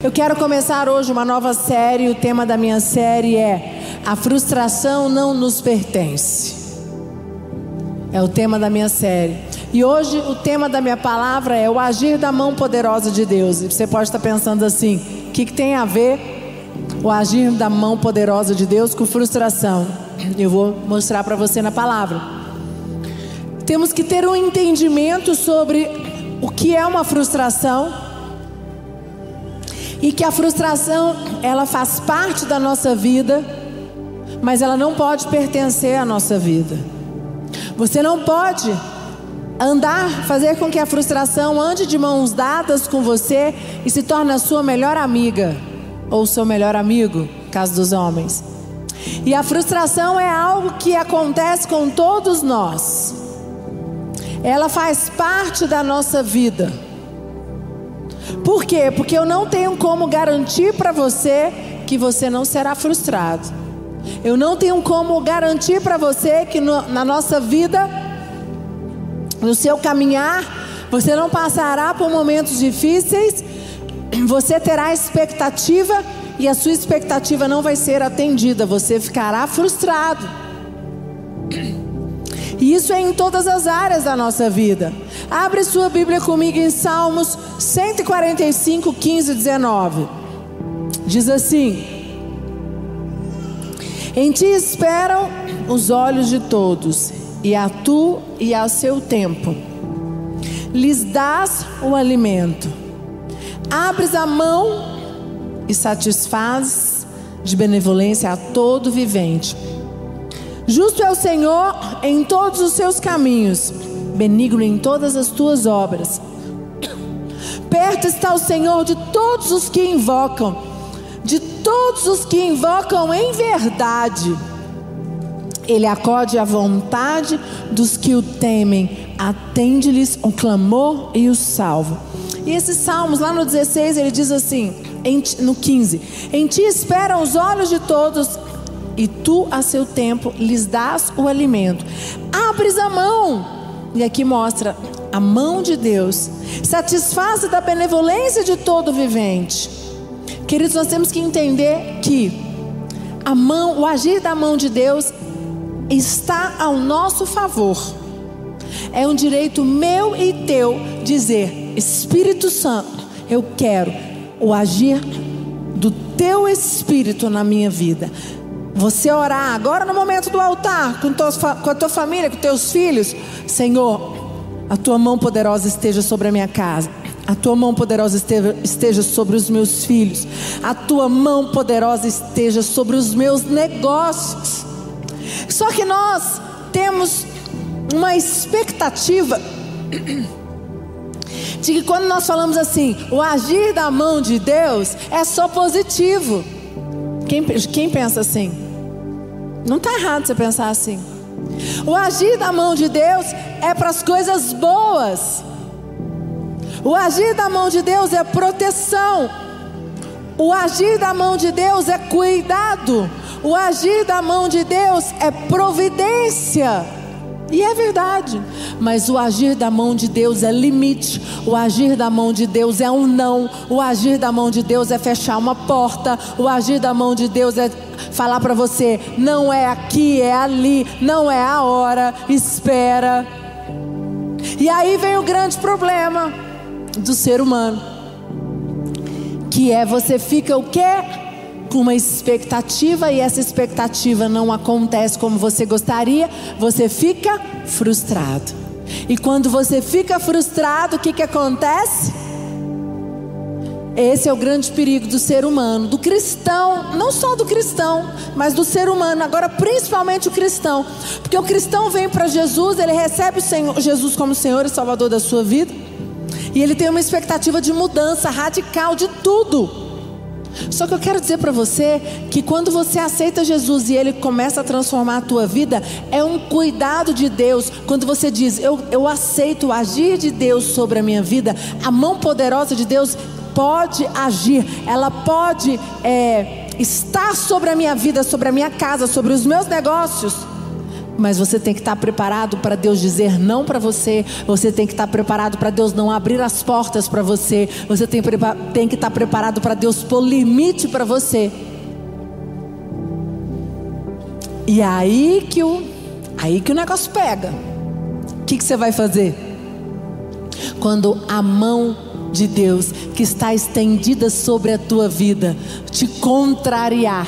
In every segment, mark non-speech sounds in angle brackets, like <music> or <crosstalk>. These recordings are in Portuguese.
Eu quero começar hoje uma nova série. O tema da minha série é A frustração não nos pertence. É o tema da minha série. E hoje o tema da minha palavra é o agir da mão poderosa de Deus. E você pode estar pensando assim: o que, que tem a ver o agir da mão poderosa de Deus com frustração? Eu vou mostrar para você na palavra. Temos que ter um entendimento sobre o que é uma frustração e que a frustração ela faz parte da nossa vida, mas ela não pode pertencer à nossa vida. Você não pode andar, fazer com que a frustração ande de mãos dadas com você e se torne a sua melhor amiga ou seu melhor amigo, caso dos homens. E a frustração é algo que acontece com todos nós. Ela faz parte da nossa vida. Por quê? Porque eu não tenho como garantir para você que você não será frustrado. Eu não tenho como garantir para você que no, na nossa vida, no seu caminhar, você não passará por momentos difíceis, você terá expectativa e a sua expectativa não vai ser atendida, você ficará frustrado. E isso é em todas as áreas da nossa vida. Abre sua Bíblia comigo em Salmos 145, 15 e 19. Diz assim: Em ti esperam os olhos de todos, e a tu e a seu tempo. Lhes dás o alimento. Abres a mão e satisfazes de benevolência a todo vivente. Justo é o Senhor em todos os seus caminhos, benigno em todas as tuas obras. Perto está o Senhor de todos os que invocam, de todos os que invocam em verdade. Ele acode à vontade dos que o temem, atende-lhes o clamor e o salvo. E esses salmos, lá no 16, ele diz assim, no 15: Em ti esperam os olhos de todos e tu a seu tempo lhes dás o alimento. Abres a mão, e aqui mostra a mão de Deus, satisfaz da benevolência de todo vivente. Queridos, nós temos que entender que a mão, o agir da mão de Deus está ao nosso favor. É um direito meu e teu dizer: Espírito Santo, eu quero o agir do teu espírito na minha vida. Você orar agora no momento do altar, com, tua, com a tua família, com teus filhos. Senhor, a tua mão poderosa esteja sobre a minha casa. A tua mão poderosa esteja, esteja sobre os meus filhos. A tua mão poderosa esteja sobre os meus negócios. Só que nós temos uma expectativa <coughs> de que quando nós falamos assim, o agir da mão de Deus é só positivo. Quem, quem pensa assim? Não está errado você pensar assim. O agir da mão de Deus é para as coisas boas. O agir da mão de Deus é proteção. O agir da mão de Deus é cuidado. O agir da mão de Deus é providência. E é verdade, mas o agir da mão de Deus é limite, o agir da mão de Deus é um não, o agir da mão de Deus é fechar uma porta, o agir da mão de Deus é falar para você: não é aqui, é ali, não é a hora, espera. E aí vem o grande problema do ser humano, que é você fica o quê? Com uma expectativa e essa expectativa não acontece como você gostaria, você fica frustrado. E quando você fica frustrado, o que, que acontece? Esse é o grande perigo do ser humano, do cristão, não só do cristão, mas do ser humano, agora principalmente o cristão. Porque o cristão vem para Jesus, ele recebe Senhor, Jesus como Senhor e Salvador da sua vida, e ele tem uma expectativa de mudança radical de tudo. Só que eu quero dizer para você que quando você aceita Jesus e Ele começa a transformar a tua vida, é um cuidado de Deus. Quando você diz, eu, eu aceito o agir de Deus sobre a minha vida, a mão poderosa de Deus pode agir, ela pode é, estar sobre a minha vida, sobre a minha casa, sobre os meus negócios. Mas você tem que estar preparado para Deus dizer não para você. Você tem que estar preparado para Deus não abrir as portas para você. Você tem, tem que estar preparado para Deus pôr limite para você. E aí que o, aí que o negócio pega. O que, que você vai fazer? Quando a mão de Deus que está estendida sobre a tua vida te contrariar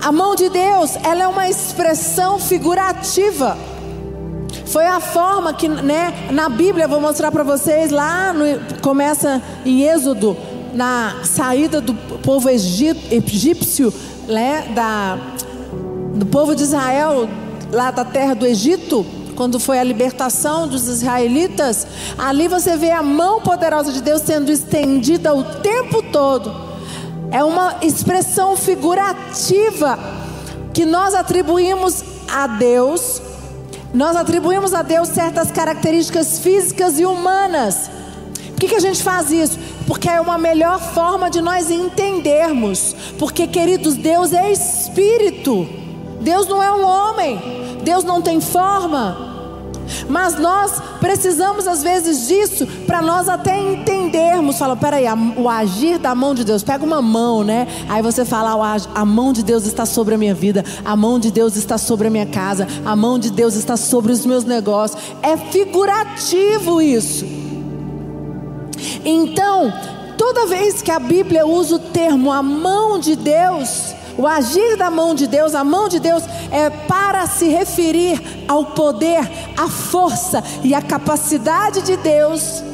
a mão de Deus, ela é uma expressão figurativa. Foi a forma que, né, na Bíblia, vou mostrar para vocês, lá no, começa em Êxodo, na saída do povo egípcio, né, da, do povo de Israel, lá da terra do Egito, quando foi a libertação dos israelitas, ali você vê a mão poderosa de Deus sendo estendida o tempo todo é uma expressão figurativa que nós atribuímos a Deus. Nós atribuímos a Deus certas características físicas e humanas. Por que, que a gente faz isso? Porque é uma melhor forma de nós entendermos. Porque, queridos, Deus é espírito. Deus não é um homem. Deus não tem forma. Mas nós precisamos às vezes disso para nós até entendermos. Fala, peraí, o agir da mão de Deus. Pega uma mão, né? Aí você fala, a mão de Deus está sobre a minha vida, a mão de Deus está sobre a minha casa, a mão de Deus está sobre os meus negócios. É figurativo isso. Então, toda vez que a Bíblia usa o termo a mão de Deus, o agir da mão de Deus, a mão de Deus é para se referir ao poder, à força e à capacidade de Deus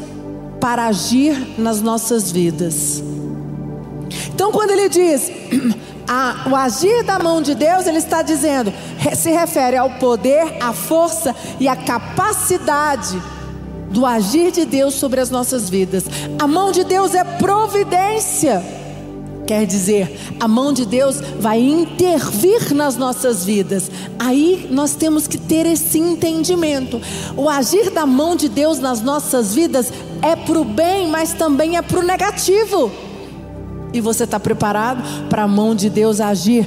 para agir nas nossas vidas. Então, quando ele diz <clears throat> a, o agir da mão de Deus, ele está dizendo, se refere ao poder, à força e à capacidade do agir de Deus sobre as nossas vidas. A mão de Deus é providência. Quer dizer, a mão de Deus vai intervir nas nossas vidas. Aí nós temos que ter esse entendimento. O agir da mão de Deus nas nossas vidas é para o bem, mas também é para o negativo. E você está preparado para a mão de Deus agir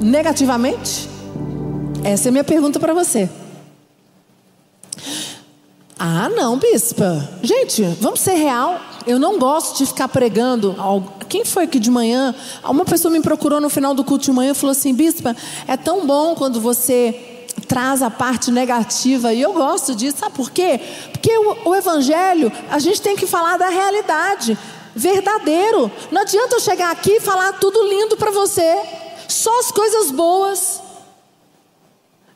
negativamente? Essa é a minha pergunta para você. Ah, não, bispa. Gente, vamos ser real. Eu não gosto de ficar pregando. Quem foi que de manhã? Uma pessoa me procurou no final do culto de manhã e falou assim: Bispa, é tão bom quando você traz a parte negativa. E eu gosto disso. Sabe por quê? Porque o, o Evangelho, a gente tem que falar da realidade. Verdadeiro. Não adianta eu chegar aqui e falar tudo lindo para você. Só as coisas boas.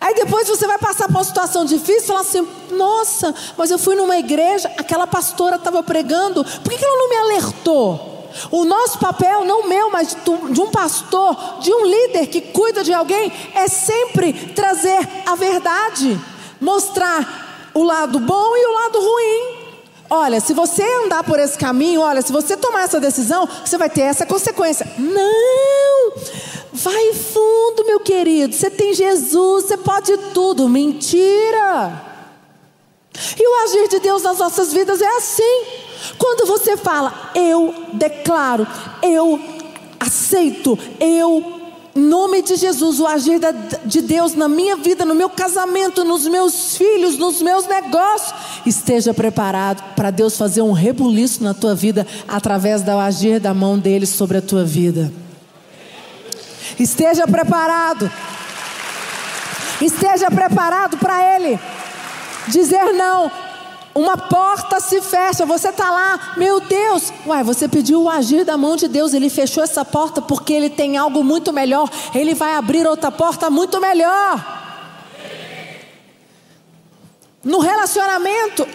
Aí depois você vai passar por uma situação difícil e falar assim: nossa, mas eu fui numa igreja, aquela pastora estava pregando, por que, que ela não me alertou? O nosso papel, não meu, mas de um pastor, de um líder que cuida de alguém, é sempre trazer a verdade, mostrar o lado bom e o lado ruim. Olha, se você andar por esse caminho, olha, se você tomar essa decisão, você vai ter essa consequência. Não! Vai fundo, meu querido. Você tem Jesus, você pode tudo. Mentira! E o agir de Deus nas nossas vidas é assim. Quando você fala, eu declaro, eu aceito, eu, em nome de Jesus, o agir de Deus na minha vida, no meu casamento, nos meus filhos, nos meus negócios, esteja preparado para Deus fazer um rebuliço na tua vida através do agir da mão dele sobre a tua vida. Esteja preparado. Esteja preparado para Ele dizer não. Uma porta se fecha, você está lá, meu Deus, uai, você pediu o agir da mão de Deus, Ele fechou essa porta porque Ele tem algo muito melhor, Ele vai abrir outra porta muito melhor. No relacionamento,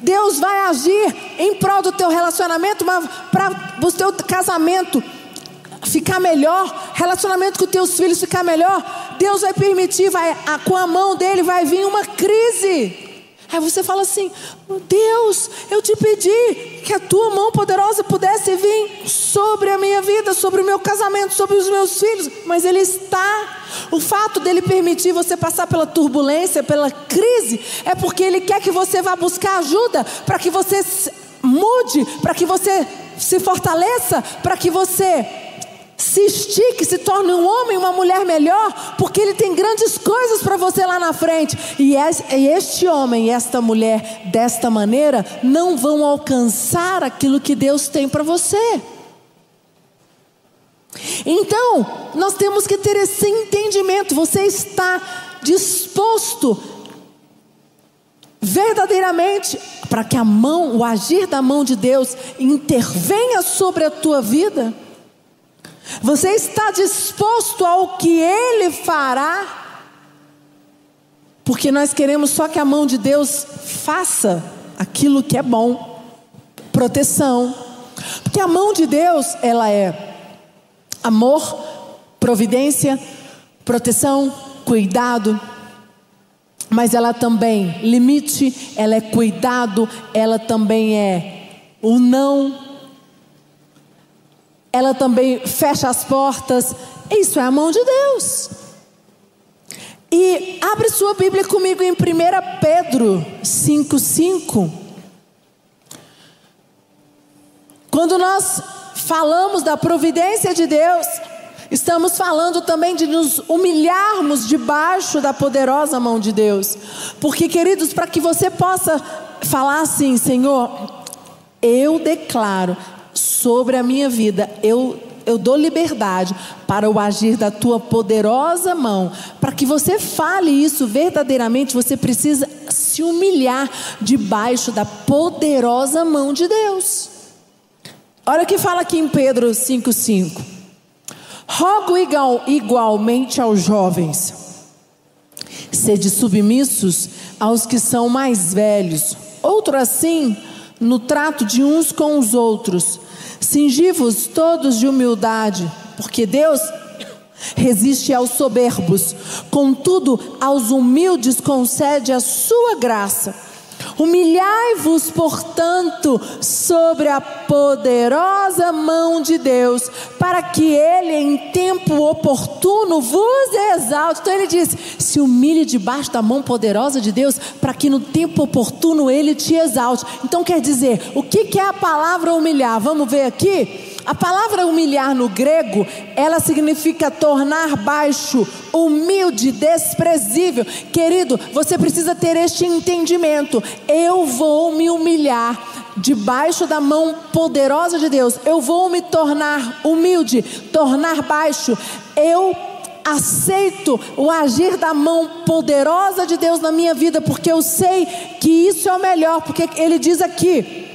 Deus vai agir em prol do teu relacionamento, mas para o teu casamento ficar melhor, relacionamento com teus filhos ficar melhor, Deus vai permitir, vai, com a mão dele vai vir uma crise. Aí você fala assim: Deus, eu te pedi que a tua mão poderosa pudesse vir sobre a minha vida, sobre o meu casamento, sobre os meus filhos, mas Ele está. O fato dele permitir você passar pela turbulência, pela crise, é porque Ele quer que você vá buscar ajuda, para que você mude, para que você se fortaleça, para que você se estique, se torne um homem, uma mulher melhor, porque ele tem grandes coisas para você lá na frente. E este homem e esta mulher, desta maneira, não vão alcançar aquilo que Deus tem para você. Então, nós temos que ter esse entendimento. Você está disposto verdadeiramente para que a mão, o agir da mão de Deus intervenha sobre a tua vida? Você está disposto ao que Ele fará? Porque nós queremos só que a mão de Deus faça aquilo que é bom, proteção. Porque a mão de Deus, ela é amor, providência, proteção, cuidado. Mas ela também limite, ela é cuidado, ela também é o não ela também fecha as portas. Isso é a mão de Deus. E abre sua Bíblia comigo em 1 Pedro 5,5. Quando nós falamos da providência de Deus, estamos falando também de nos humilharmos debaixo da poderosa mão de Deus. Porque, queridos, para que você possa falar assim, Senhor, eu declaro sobre a minha vida. Eu, eu dou liberdade para o agir da tua poderosa mão. Para que você fale isso verdadeiramente, você precisa se humilhar debaixo da poderosa mão de Deus. Olha o que fala aqui em Pedro 5,5. Rogo igual, igualmente aos jovens, sede submissos aos que são mais velhos. Outro assim, no trato de uns com os outros Cingi-vos todos de humildade, porque Deus resiste aos soberbos, contudo, aos humildes concede a sua graça. Humilhai-vos, portanto, sobre a poderosa mão de Deus, para que Ele, em tempo oportuno, vos exalte. Então ele diz: se humilhe debaixo da mão poderosa de Deus, para que no tempo oportuno Ele te exalte. Então quer dizer, o que é a palavra humilhar? Vamos ver aqui? A palavra humilhar no grego, ela significa tornar baixo, humilde, desprezível. Querido, você precisa ter este entendimento. Eu vou me humilhar debaixo da mão poderosa de Deus. Eu vou me tornar humilde, tornar baixo. Eu aceito o agir da mão poderosa de Deus na minha vida, porque eu sei que isso é o melhor, porque ele diz aqui: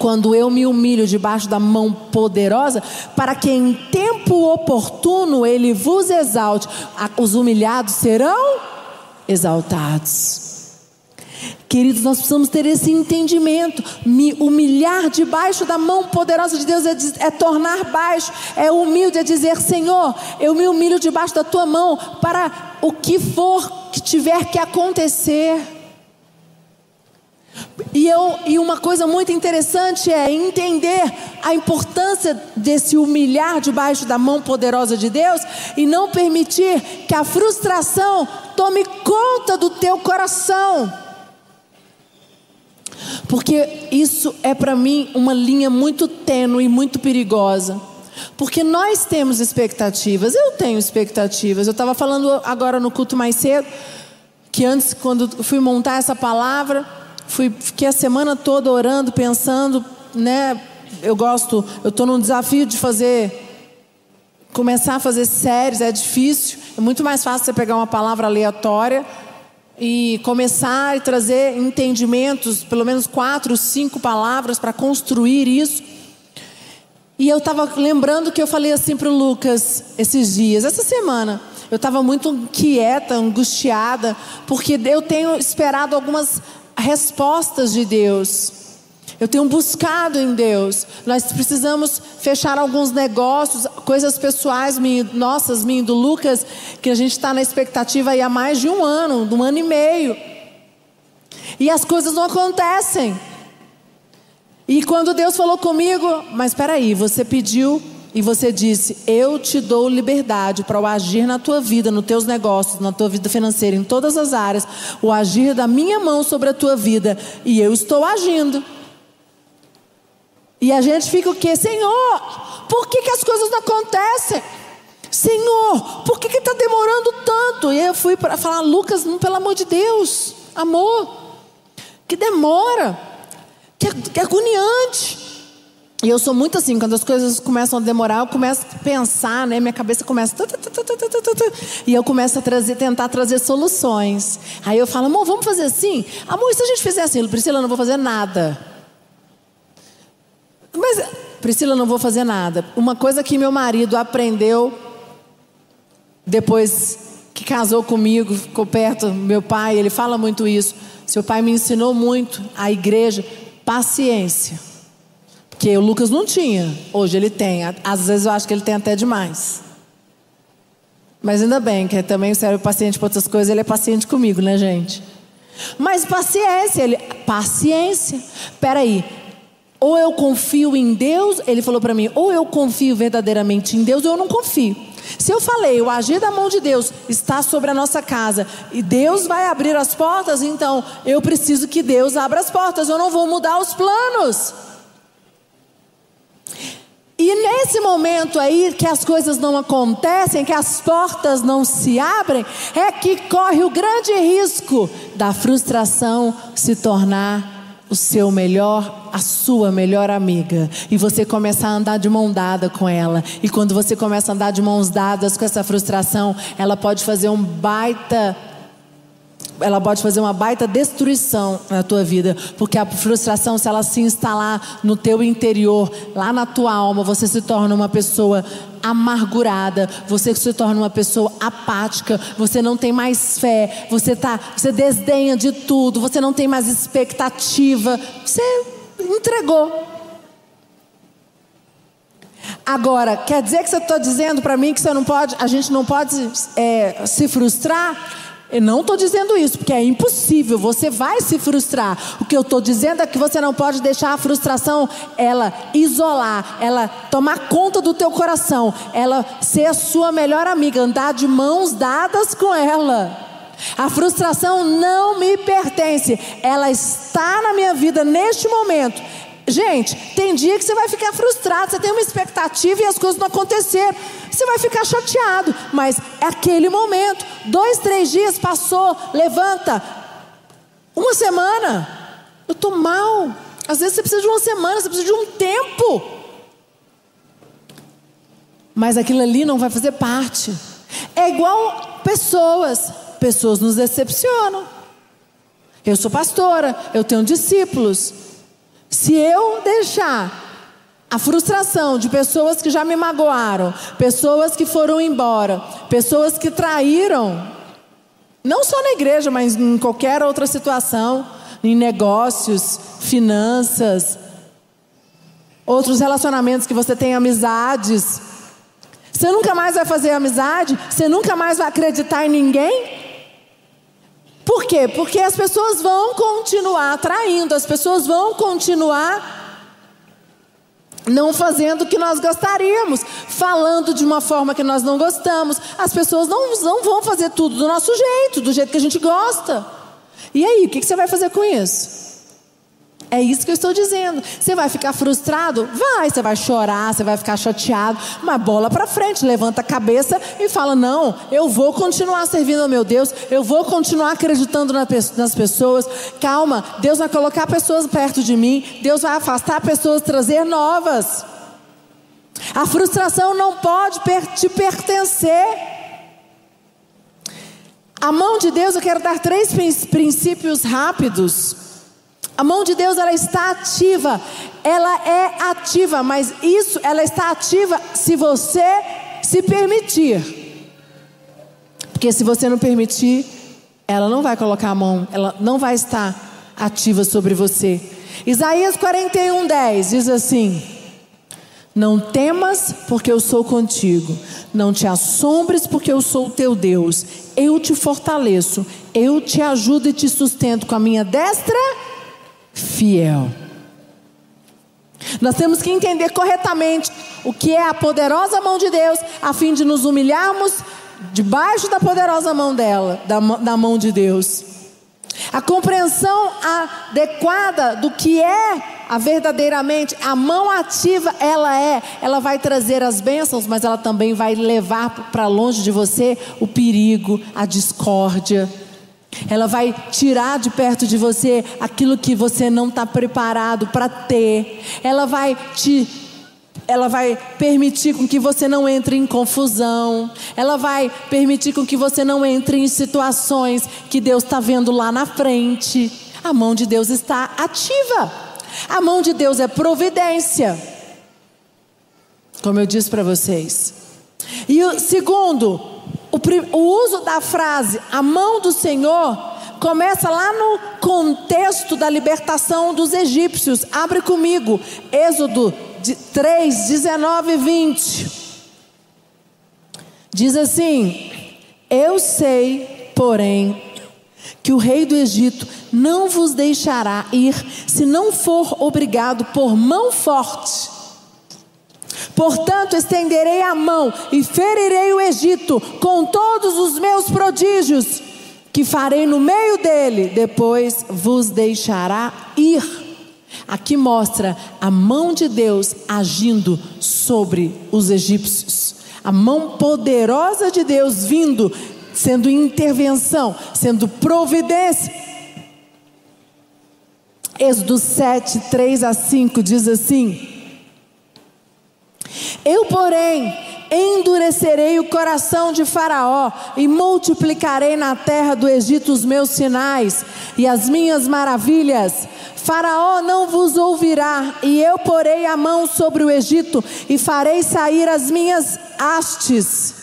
quando eu me humilho debaixo da mão poderosa, para que em tempo oportuno ele vos exalte, os humilhados serão exaltados. Queridos, nós precisamos ter esse entendimento. Me humilhar debaixo da mão poderosa de Deus é, é, tornar baixo, é humilde, é dizer: Senhor, eu me humilho debaixo da tua mão para o que for que tiver que acontecer. E, eu, e uma coisa muito interessante é entender a importância desse humilhar debaixo da mão poderosa de Deus e não permitir que a frustração tome conta do teu coração. Porque isso é para mim uma linha muito tênue e muito perigosa. Porque nós temos expectativas, eu tenho expectativas. Eu estava falando agora no culto mais cedo, que antes, quando fui montar essa palavra, Fui, fiquei a semana toda orando, pensando, né? Eu gosto, eu estou num desafio de fazer, começar a fazer séries, é difícil. É muito mais fácil você pegar uma palavra aleatória e começar e trazer entendimentos, pelo menos quatro, cinco palavras para construir isso. E eu estava lembrando que eu falei assim para o Lucas esses dias, essa semana. Eu estava muito quieta, angustiada, porque eu tenho esperado algumas respostas de Deus. Eu tenho buscado em Deus. Nós precisamos fechar alguns negócios, coisas pessoais nossas, minha do Lucas, que a gente está na expectativa aí há mais de um ano, de um ano e meio. E as coisas não acontecem. E quando Deus falou comigo, mas espera aí, você pediu e você disse: Eu te dou liberdade para o agir na tua vida, nos teus negócios, na tua vida financeira, em todas as áreas, o agir da minha mão sobre a tua vida, e eu estou agindo. E a gente fica o quê? Senhor, por que, que as coisas não acontecem? Senhor, por que está demorando tanto? E eu fui para falar, Lucas, pelo amor de Deus, amor, que demora, que, que agoniante. E eu sou muito assim, quando as coisas começam a demorar, eu começo a pensar, né? Minha cabeça começa. E eu começo a trazer, tentar trazer soluções. Aí eu falo, amor, vamos fazer assim? Amor, se a gente fizer assim, Priscila, eu não vou fazer nada. Mas, Priscila, eu não vou fazer nada. Uma coisa que meu marido aprendeu depois que casou comigo, ficou perto meu pai, ele fala muito isso. Seu pai me ensinou muito a igreja, paciência. Porque o Lucas não tinha, hoje ele tem. Às vezes eu acho que ele tem até demais. Mas ainda bem, que também serve paciente para outras coisas, ele é paciente comigo, né, gente? Mas paciência, ele, paciência. Peraí, ou eu confio em Deus, ele falou para mim, ou eu confio verdadeiramente em Deus, ou eu não confio. Se eu falei, o agir da mão de Deus está sobre a nossa casa e Deus vai abrir as portas, então eu preciso que Deus abra as portas, eu não vou mudar os planos. E nesse momento aí que as coisas não acontecem, que as portas não se abrem, é que corre o grande risco da frustração se tornar o seu melhor, a sua melhor amiga, e você começa a andar de mão dada com ela. E quando você começa a andar de mãos dadas com essa frustração, ela pode fazer um baita ela pode fazer uma baita destruição na tua vida, porque a frustração, se ela se instalar no teu interior, lá na tua alma, você se torna uma pessoa amargurada, você se torna uma pessoa apática, você não tem mais fé, você tá, você desdenha de tudo, você não tem mais expectativa, você entregou. Agora, quer dizer que você está dizendo para mim que você não pode, a gente não pode é, se frustrar? Eu não estou dizendo isso, porque é impossível, você vai se frustrar. O que eu estou dizendo é que você não pode deixar a frustração ela isolar, ela tomar conta do teu coração, ela ser a sua melhor amiga, andar de mãos dadas com ela. A frustração não me pertence, ela está na minha vida neste momento. Gente, tem dia que você vai ficar frustrado, você tem uma expectativa e as coisas não aconteceram. Você vai ficar chateado, mas é aquele momento. Dois, três dias passou, levanta. Uma semana, eu estou mal. Às vezes você precisa de uma semana, você precisa de um tempo. Mas aquilo ali não vai fazer parte. É igual pessoas. Pessoas nos decepcionam. Eu sou pastora, eu tenho discípulos. Se eu deixar a frustração de pessoas que já me magoaram, pessoas que foram embora, pessoas que traíram, não só na igreja, mas em qualquer outra situação, em negócios, finanças, outros relacionamentos que você tem amizades. Você nunca mais vai fazer amizade? Você nunca mais vai acreditar em ninguém? Por quê? Porque as pessoas vão continuar traindo, as pessoas vão continuar não fazendo o que nós gostaríamos, falando de uma forma que nós não gostamos. As pessoas não, não vão fazer tudo do nosso jeito, do jeito que a gente gosta. E aí, o que você vai fazer com isso? É isso que eu estou dizendo. Você vai ficar frustrado? Vai, você vai chorar, você vai ficar chateado, mas bola para frente, levanta a cabeça e fala: Não, eu vou continuar servindo ao meu Deus, eu vou continuar acreditando nas pessoas. Calma, Deus vai colocar pessoas perto de mim, Deus vai afastar pessoas, trazer novas. A frustração não pode te pertencer. A mão de Deus, eu quero dar três princípios rápidos a mão de Deus ela está ativa, ela é ativa, mas isso ela está ativa se você se permitir. Porque se você não permitir, ela não vai colocar a mão, ela não vai estar ativa sobre você. Isaías 41, 10 diz assim: Não temas, porque eu sou contigo. Não te assombres, porque eu sou teu Deus. Eu te fortaleço, eu te ajudo e te sustento com a minha destra fiel. Nós temos que entender corretamente o que é a poderosa mão de Deus, a fim de nos humilharmos debaixo da poderosa mão dela, da, da mão de Deus. A compreensão adequada do que é a verdadeiramente a mão ativa, ela é, ela vai trazer as bênçãos, mas ela também vai levar para longe de você o perigo, a discórdia. Ela vai tirar de perto de você aquilo que você não está preparado para ter. Ela vai te ela vai permitir com que você não entre em confusão, ela vai permitir com que você não entre em situações que Deus está vendo lá na frente. A mão de Deus está ativa, a mão de Deus é providência, como eu disse para vocês. E o segundo, o, o uso da frase a mão do Senhor começa lá no contexto da libertação dos egípcios. Abre comigo, Êxodo 3, 19 e 20. Diz assim: Eu sei, porém, que o rei do Egito não vos deixará ir se não for obrigado por mão forte. Portanto, estenderei a mão e ferirei o Egito com todos os meus prodígios que farei no meio dele, depois vos deixará ir. Aqui mostra a mão de Deus agindo sobre os egípcios. A mão poderosa de Deus vindo, sendo intervenção, sendo providência. Êxodo 7, 3 a 5 diz assim: Eu, porém, endurecerei o coração de Faraó e multiplicarei na terra do Egito os meus sinais e as minhas maravilhas Faraó não vos ouvirá, e eu porei a mão sobre o Egito e farei sair as minhas hastes.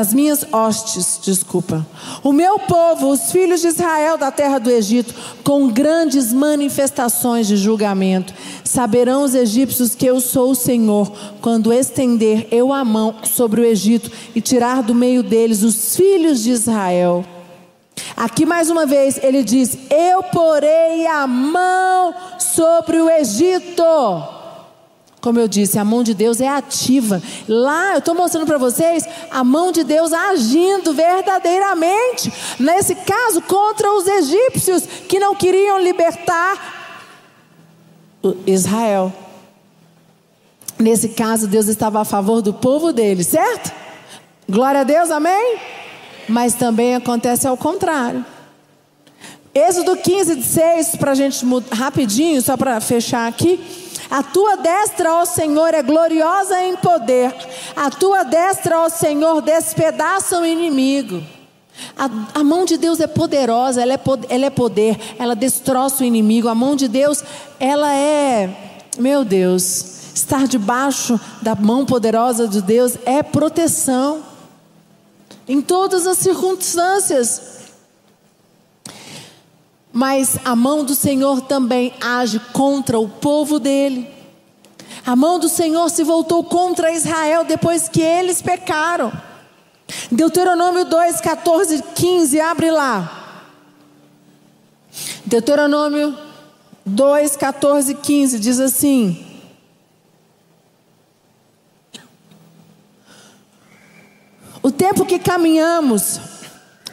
As minhas hostes, desculpa. O meu povo, os filhos de Israel da terra do Egito, com grandes manifestações de julgamento. Saberão os egípcios que eu sou o Senhor, quando estender eu a mão sobre o Egito e tirar do meio deles os filhos de Israel. Aqui mais uma vez ele diz: Eu porei a mão sobre o Egito. Como eu disse, a mão de Deus é ativa. Lá eu estou mostrando para vocês a mão de Deus agindo verdadeiramente. Nesse caso, contra os egípcios que não queriam libertar Israel. Nesse caso, Deus estava a favor do povo dele, certo? Glória a Deus, amém? mas também acontece ao contrário. Êxodo 15, 6, para a gente rapidinho, só para fechar aqui. A tua destra, ó Senhor, é gloriosa em poder. A tua destra, ó Senhor, despedaça o inimigo. A, a mão de Deus é poderosa, ela é, ela é poder, ela destroça o inimigo. A mão de Deus, ela é, meu Deus, estar debaixo da mão poderosa de Deus é proteção em todas as circunstâncias. Mas a mão do Senhor também age contra o povo dele. A mão do Senhor se voltou contra Israel depois que eles pecaram. Deuteronômio 2, 14, 15, abre lá. Deuteronômio 2, 14, 15 diz assim: O tempo que caminhamos,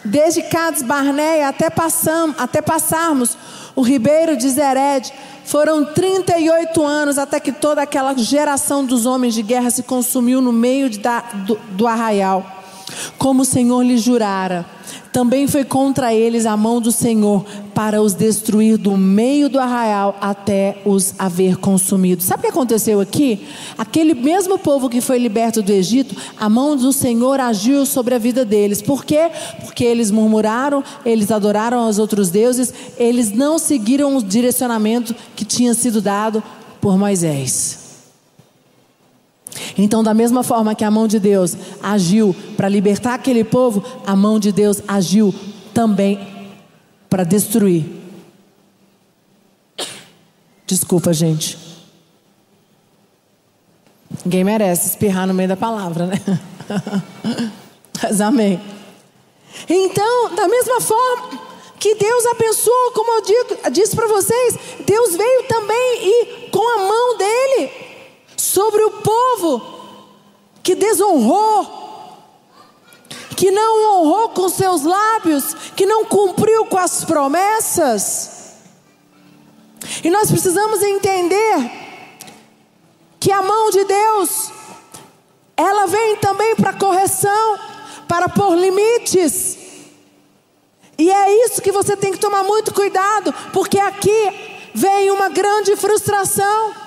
desde Cades Barneia até, passam, até passarmos o ribeiro de Zered, foram 38 anos até que toda aquela geração dos homens de guerra se consumiu no meio da, do, do arraial, como o Senhor lhe jurara. Também foi contra eles a mão do Senhor para os destruir do meio do arraial até os haver consumido. Sabe o que aconteceu aqui? Aquele mesmo povo que foi liberto do Egito, a mão do Senhor agiu sobre a vida deles. Por quê? Porque eles murmuraram, eles adoraram aos outros deuses, eles não seguiram o direcionamento que tinha sido dado por Moisés. Então, da mesma forma que a mão de Deus agiu para libertar aquele povo, a mão de Deus agiu também para destruir. Desculpa, gente. Ninguém merece espirrar no meio da palavra, né? <laughs> Mas amém. Então, da mesma forma que Deus abençoou, como eu disse para vocês, Deus veio também e com a mão dele sobre o povo que desonrou, que não honrou com seus lábios, que não cumpriu com as promessas. E nós precisamos entender que a mão de Deus, ela vem também para correção, para pôr limites. E é isso que você tem que tomar muito cuidado, porque aqui vem uma grande frustração.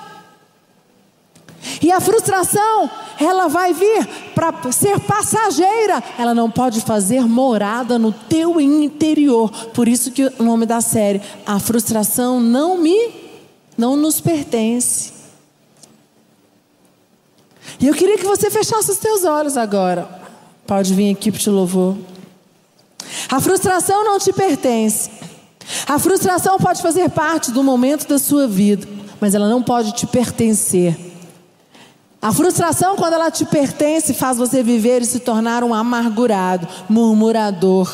E a frustração, ela vai vir para ser passageira, ela não pode fazer morada no teu interior. Por isso que o nome da série, a frustração não me não nos pertence. E eu queria que você fechasse os teus olhos agora. Pode vir aqui para te louvor. A frustração não te pertence. A frustração pode fazer parte do momento da sua vida, mas ela não pode te pertencer. A frustração, quando ela te pertence, faz você viver e se tornar um amargurado, murmurador.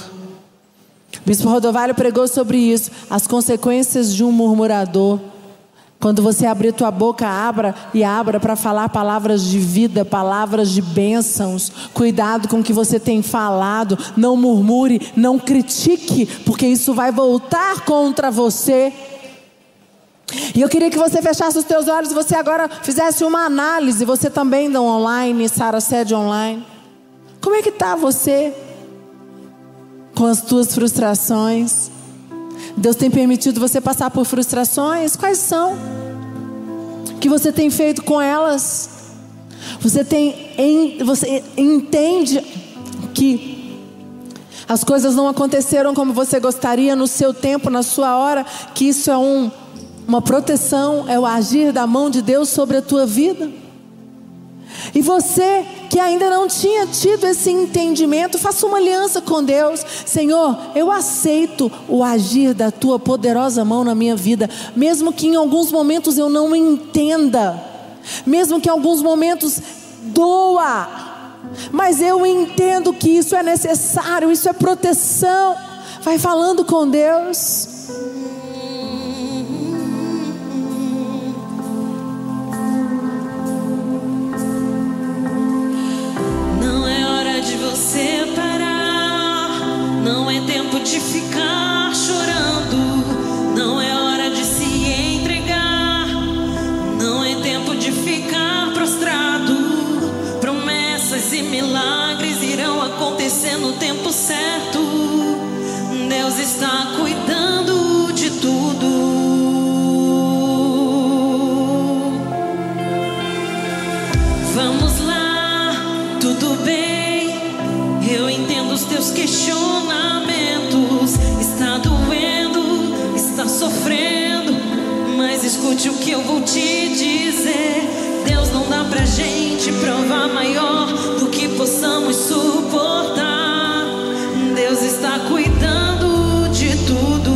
O bispo Rodovalho pregou sobre isso, as consequências de um murmurador. Quando você abrir tua boca, abra e abra para falar palavras de vida, palavras de bênçãos. Cuidado com o que você tem falado. Não murmure, não critique, porque isso vai voltar contra você. E eu queria que você fechasse os teus olhos e você agora fizesse uma análise. Você também da online, Sara Sede online. Como é que está você com as tuas frustrações? Deus tem permitido você passar por frustrações? Quais são? O que você tem feito com elas? Você tem você entende que as coisas não aconteceram como você gostaria no seu tempo, na sua hora, que isso é um, uma proteção, é o agir da mão de Deus sobre a tua vida? E você que ainda não tinha tido esse entendimento, faça uma aliança com Deus. Senhor, eu aceito o agir da tua poderosa mão na minha vida, mesmo que em alguns momentos eu não entenda, mesmo que em alguns momentos doa, mas eu entendo que isso é necessário, isso é proteção. Vai falando com Deus. De ficar chorando, não é hora de se entregar, não é tempo de ficar prostrado. Promessas e milagres irão acontecer no tempo certo. Deus está cuidando escute o que eu vou te dizer. Deus não dá pra gente provar maior do que possamos suportar. Deus está cuidando de tudo.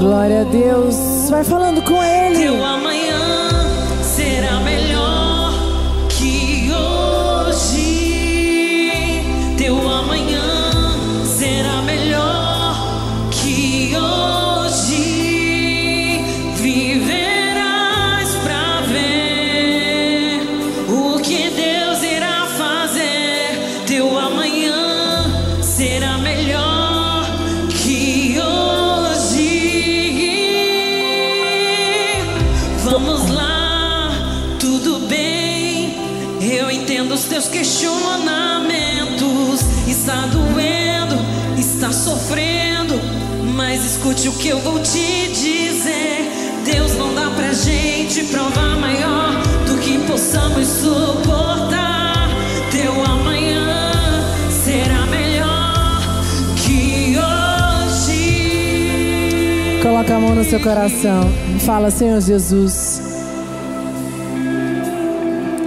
Glória a Deus. Vai falando com Ele. Questionamentos. Está doendo, está sofrendo, mas escute o que eu vou te dizer. Deus não dá pra gente provar maior do que possamos suportar. Teu amanhã será melhor que hoje. Coloca a mão no seu coração e fala, Senhor Jesus.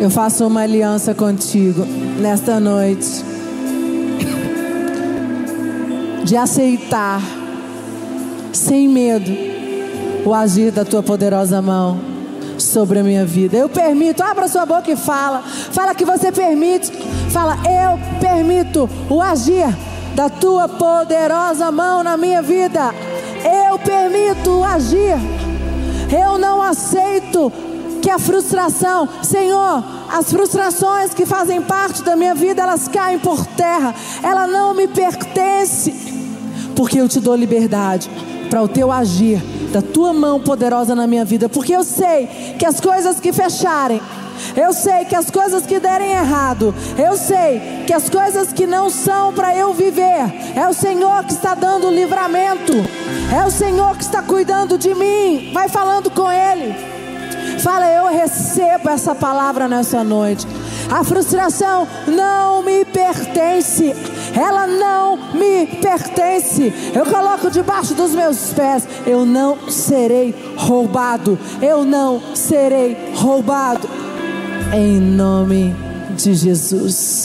Eu faço uma aliança contigo nesta noite de aceitar sem medo o agir da tua poderosa mão sobre a minha vida. Eu permito, abra sua boca e fala. Fala que você permite. Fala, eu permito o agir da tua poderosa mão na minha vida. Eu permito o agir. Eu não aceito que a frustração, Senhor, as frustrações que fazem parte da minha vida, elas caem por terra, ela não me pertence, porque eu te dou liberdade para o teu agir da tua mão poderosa na minha vida, porque eu sei que as coisas que fecharem, eu sei que as coisas que derem errado, eu sei que as coisas que não são para eu viver, é o Senhor que está dando livramento, é o Senhor que está cuidando de mim. Vai falando com Ele, fala, eu recebo essa palavra nessa noite. A frustração não me pertence. Ela não me pertence. Eu coloco debaixo dos meus pés. Eu não serei roubado. Eu não serei roubado. Em nome de Jesus.